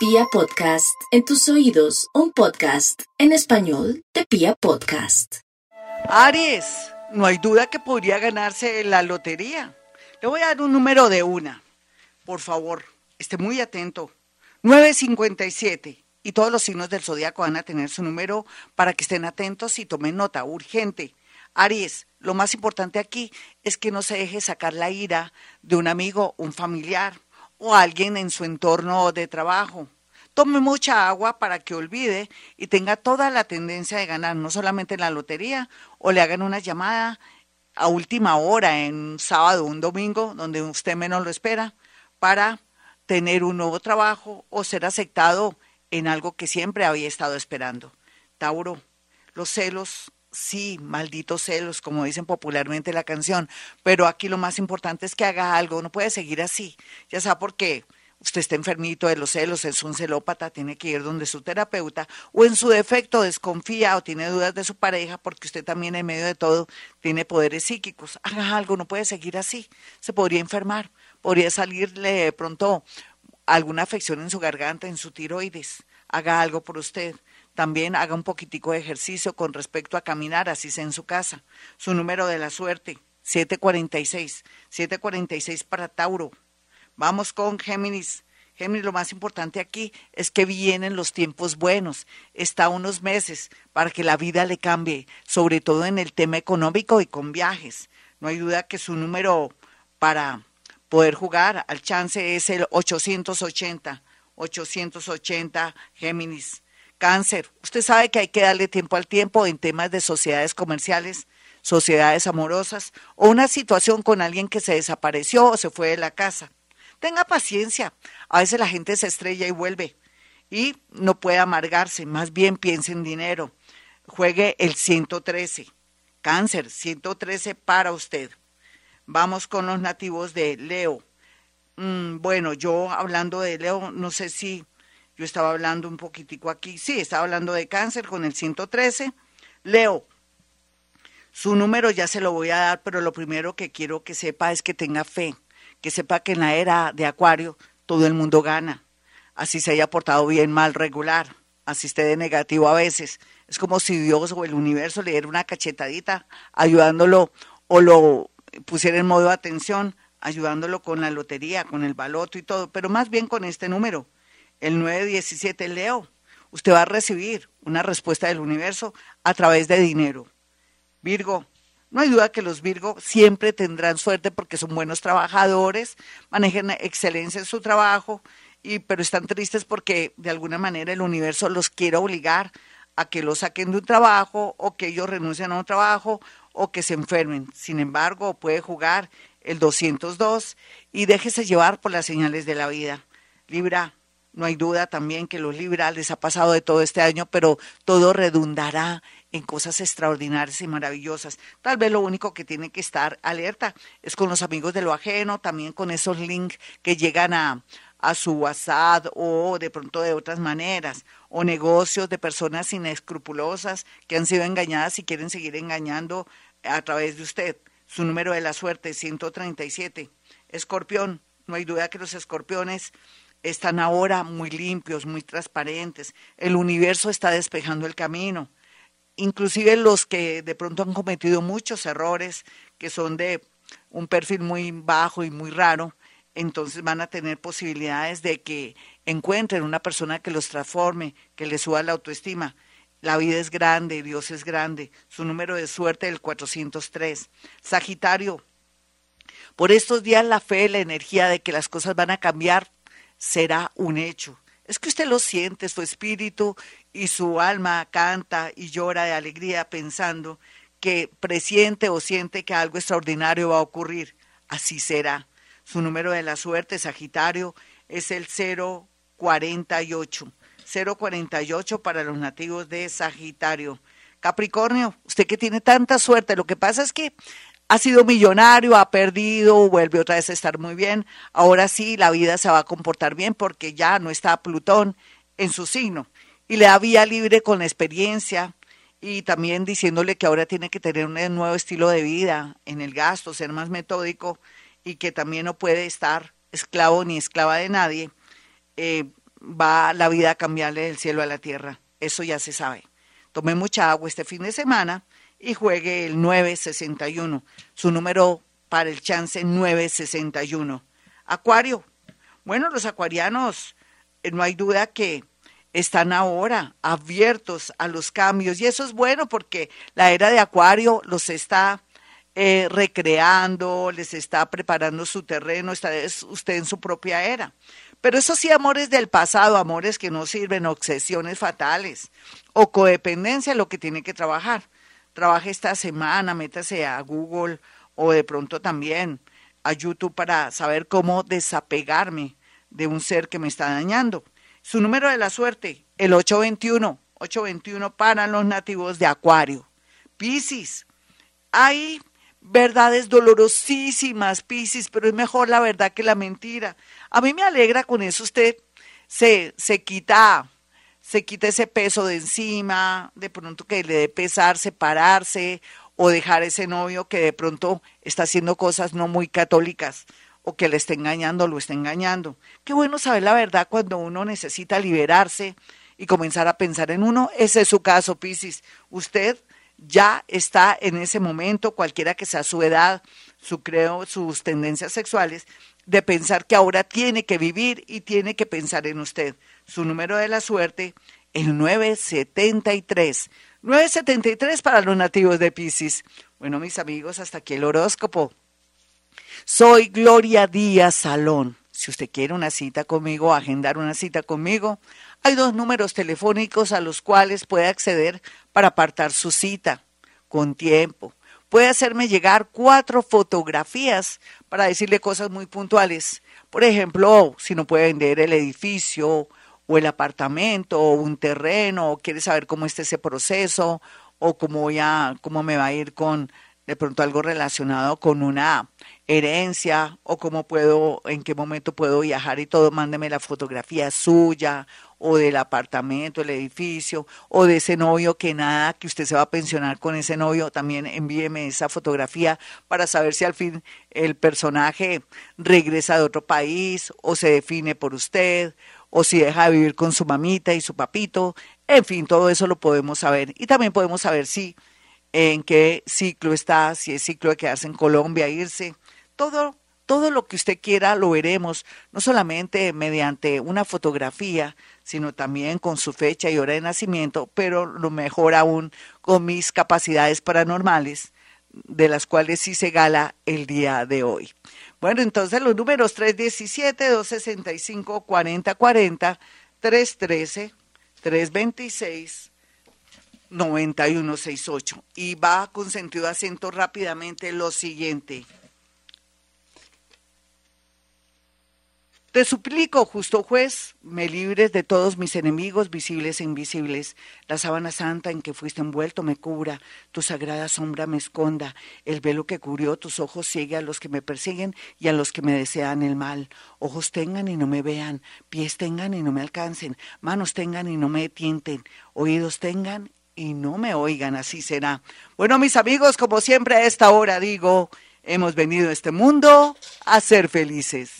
Pia Podcast, en tus oídos, un podcast en español de Pia Podcast. Aries, no hay duda que podría ganarse la lotería. Le voy a dar un número de una. Por favor, esté muy atento. 957. Y todos los signos del zodiaco van a tener su número para que estén atentos y tomen nota. Urgente. Aries, lo más importante aquí es que no se deje sacar la ira de un amigo, un familiar o alguien en su entorno de trabajo. Tome mucha agua para que olvide y tenga toda la tendencia de ganar, no solamente en la lotería, o le hagan una llamada a última hora en un sábado o un domingo, donde usted menos lo espera, para tener un nuevo trabajo o ser aceptado en algo que siempre había estado esperando. Tauro, los celos sí, malditos celos, como dicen popularmente la canción, pero aquí lo más importante es que haga algo, no puede seguir así, ya sabe por qué. Usted está enfermito de los celos, es un celópata, tiene que ir donde su terapeuta, o en su defecto desconfía o tiene dudas de su pareja, porque usted también en medio de todo tiene poderes psíquicos. Haga algo, no puede seguir así, se podría enfermar, podría salirle pronto alguna afección en su garganta, en su tiroides. Haga algo por usted también haga un poquitico de ejercicio con respecto a caminar, así sea en su casa. Su número de la suerte, 746. 746 para Tauro. Vamos con Géminis. Géminis, lo más importante aquí es que vienen los tiempos buenos. Está unos meses para que la vida le cambie, sobre todo en el tema económico y con viajes. No hay duda que su número para poder jugar al chance es el 880. 880 Géminis. Cáncer, usted sabe que hay que darle tiempo al tiempo en temas de sociedades comerciales, sociedades amorosas o una situación con alguien que se desapareció o se fue de la casa. Tenga paciencia, a veces la gente se estrella y vuelve y no puede amargarse, más bien piense en dinero. Juegue el 113. Cáncer, 113 para usted. Vamos con los nativos de Leo. Mm, bueno, yo hablando de Leo, no sé si yo estaba hablando un poquitico aquí, sí, estaba hablando de cáncer con el 113. Leo, su número ya se lo voy a dar, pero lo primero que quiero que sepa es que tenga fe, que sepa que en la era de Acuario todo el mundo gana, así se haya portado bien, mal, regular, así esté de negativo a veces. Es como si Dios o el universo le diera una cachetadita ayudándolo o lo pusiera en modo de atención, ayudándolo con la lotería, con el baloto y todo, pero más bien con este número el 917 Leo, usted va a recibir una respuesta del universo a través de dinero. Virgo, no hay duda que los Virgo siempre tendrán suerte porque son buenos trabajadores, manejan excelencia en su trabajo, y, pero están tristes porque de alguna manera el universo los quiere obligar a que los saquen de un trabajo o que ellos renuncien a un trabajo o que se enfermen. Sin embargo, puede jugar el 202 y déjese llevar por las señales de la vida. Libra, no hay duda también que los liberales ha pasado de todo este año, pero todo redundará en cosas extraordinarias y maravillosas. Tal vez lo único que tiene que estar alerta es con los amigos de lo ajeno, también con esos links que llegan a, a su WhatsApp o de pronto de otras maneras, o negocios de personas inescrupulosas que han sido engañadas y quieren seguir engañando a través de usted. Su número de la suerte, 137. Escorpión, no hay duda que los escorpiones están ahora muy limpios, muy transparentes. El universo está despejando el camino. Inclusive los que de pronto han cometido muchos errores, que son de un perfil muy bajo y muy raro, entonces van a tener posibilidades de que encuentren una persona que los transforme, que les suba la autoestima. La vida es grande, Dios es grande. Su número de suerte es el 403. Sagitario, por estos días la fe, la energía de que las cosas van a cambiar será un hecho. Es que usted lo siente, su espíritu y su alma canta y llora de alegría pensando que presiente o siente que algo extraordinario va a ocurrir. Así será. Su número de la suerte, Sagitario, es el 048. 048 para los nativos de Sagitario. Capricornio, usted que tiene tanta suerte, lo que pasa es que ha sido millonario, ha perdido, vuelve otra vez a estar muy bien. Ahora sí, la vida se va a comportar bien porque ya no está Plutón en su signo. Y le da vía libre con la experiencia y también diciéndole que ahora tiene que tener un nuevo estilo de vida en el gasto, ser más metódico y que también no puede estar esclavo ni esclava de nadie. Eh, va la vida a cambiarle del cielo a la tierra. Eso ya se sabe. Tome mucha agua este fin de semana y juegue el 961, su número para el chance 961. Acuario. Bueno, los acuarianos, eh, no hay duda que están ahora abiertos a los cambios y eso es bueno porque la era de Acuario los está eh, recreando, les está preparando su terreno, está usted en su propia era. Pero eso sí, amores del pasado, amores que no sirven, obsesiones fatales o codependencia, lo que tiene que trabajar. Trabaje esta semana, métase a Google o de pronto también a YouTube para saber cómo desapegarme de un ser que me está dañando. Su número de la suerte, el 821, 821 para los nativos de Acuario. Piscis, hay verdades dolorosísimas, Piscis, pero es mejor la verdad que la mentira. A mí me alegra con eso usted se, se quita se quita ese peso de encima, de pronto que le dé pesar separarse o dejar ese novio que de pronto está haciendo cosas no muy católicas o que le está engañando o lo está engañando. Qué bueno saber la verdad cuando uno necesita liberarse y comenzar a pensar en uno. Ese es su caso, Piscis. Usted ya está en ese momento, cualquiera que sea su edad, su creo, sus tendencias sexuales, de pensar que ahora tiene que vivir y tiene que pensar en usted. Su número de la suerte, el 973. 973 para los nativos de Pisces. Bueno, mis amigos, hasta aquí el horóscopo. Soy Gloria Díaz Salón. Si usted quiere una cita conmigo, agendar una cita conmigo, hay dos números telefónicos a los cuales puede acceder para apartar su cita con tiempo. Puede hacerme llegar cuatro fotografías para decirle cosas muy puntuales. Por ejemplo, si no puede vender el edificio o el apartamento o un terreno o quiere saber cómo está ese proceso o cómo, voy a, cómo me va a ir con de pronto algo relacionado con una herencia o cómo puedo, en qué momento puedo viajar y todo, mándeme la fotografía suya o del apartamento, el edificio, o de ese novio que nada, que usted se va a pensionar con ese novio, también envíeme esa fotografía para saber si al fin el personaje regresa de otro país o se define por usted o si deja de vivir con su mamita y su papito, en fin, todo eso lo podemos saber. Y también podemos saber si en qué ciclo está, si es ciclo de quedarse en Colombia, irse, todo, todo lo que usted quiera lo veremos, no solamente mediante una fotografía, sino también con su fecha y hora de nacimiento, pero lo mejor aún con mis capacidades paranormales, de las cuales se gala el día de hoy. Bueno, entonces los números 317-265-4040, 313-326-9168. Y va con sentido acento rápidamente lo siguiente. Te suplico, justo juez, me libres de todos mis enemigos, visibles e invisibles. La sábana santa en que fuiste envuelto me cubra, tu sagrada sombra me esconda, el velo que cubrió tus ojos ciegue a los que me persiguen y a los que me desean el mal. Ojos tengan y no me vean, pies tengan y no me alcancen, manos tengan y no me tienten, oídos tengan y no me oigan, así será. Bueno, mis amigos, como siempre a esta hora digo, hemos venido a este mundo a ser felices.